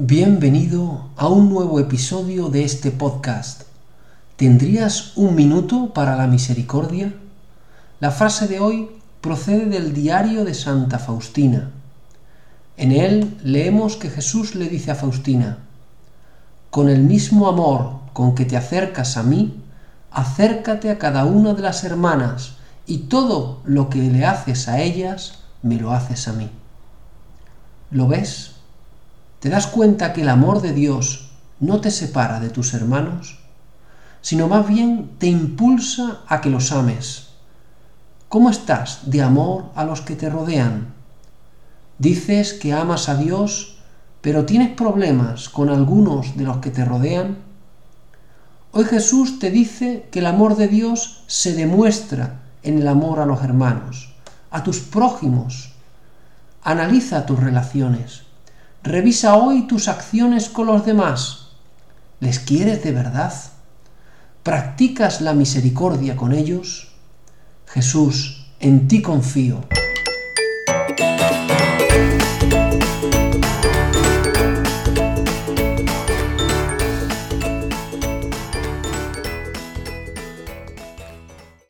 Bienvenido a un nuevo episodio de este podcast. ¿Tendrías un minuto para la misericordia? La frase de hoy procede del diario de Santa Faustina. En él leemos que Jesús le dice a Faustina, Con el mismo amor con que te acercas a mí, acércate a cada una de las hermanas, y todo lo que le haces a ellas, me lo haces a mí. ¿Lo ves? ¿Te das cuenta que el amor de Dios no te separa de tus hermanos, sino más bien te impulsa a que los ames? ¿Cómo estás de amor a los que te rodean? Dices que amas a Dios, pero tienes problemas con algunos de los que te rodean. Hoy Jesús te dice que el amor de Dios se demuestra en el amor a los hermanos, a tus prójimos. Analiza tus relaciones Revisa hoy tus acciones con los demás. ¿Les quieres de verdad? ¿Practicas la misericordia con ellos? Jesús, en ti confío.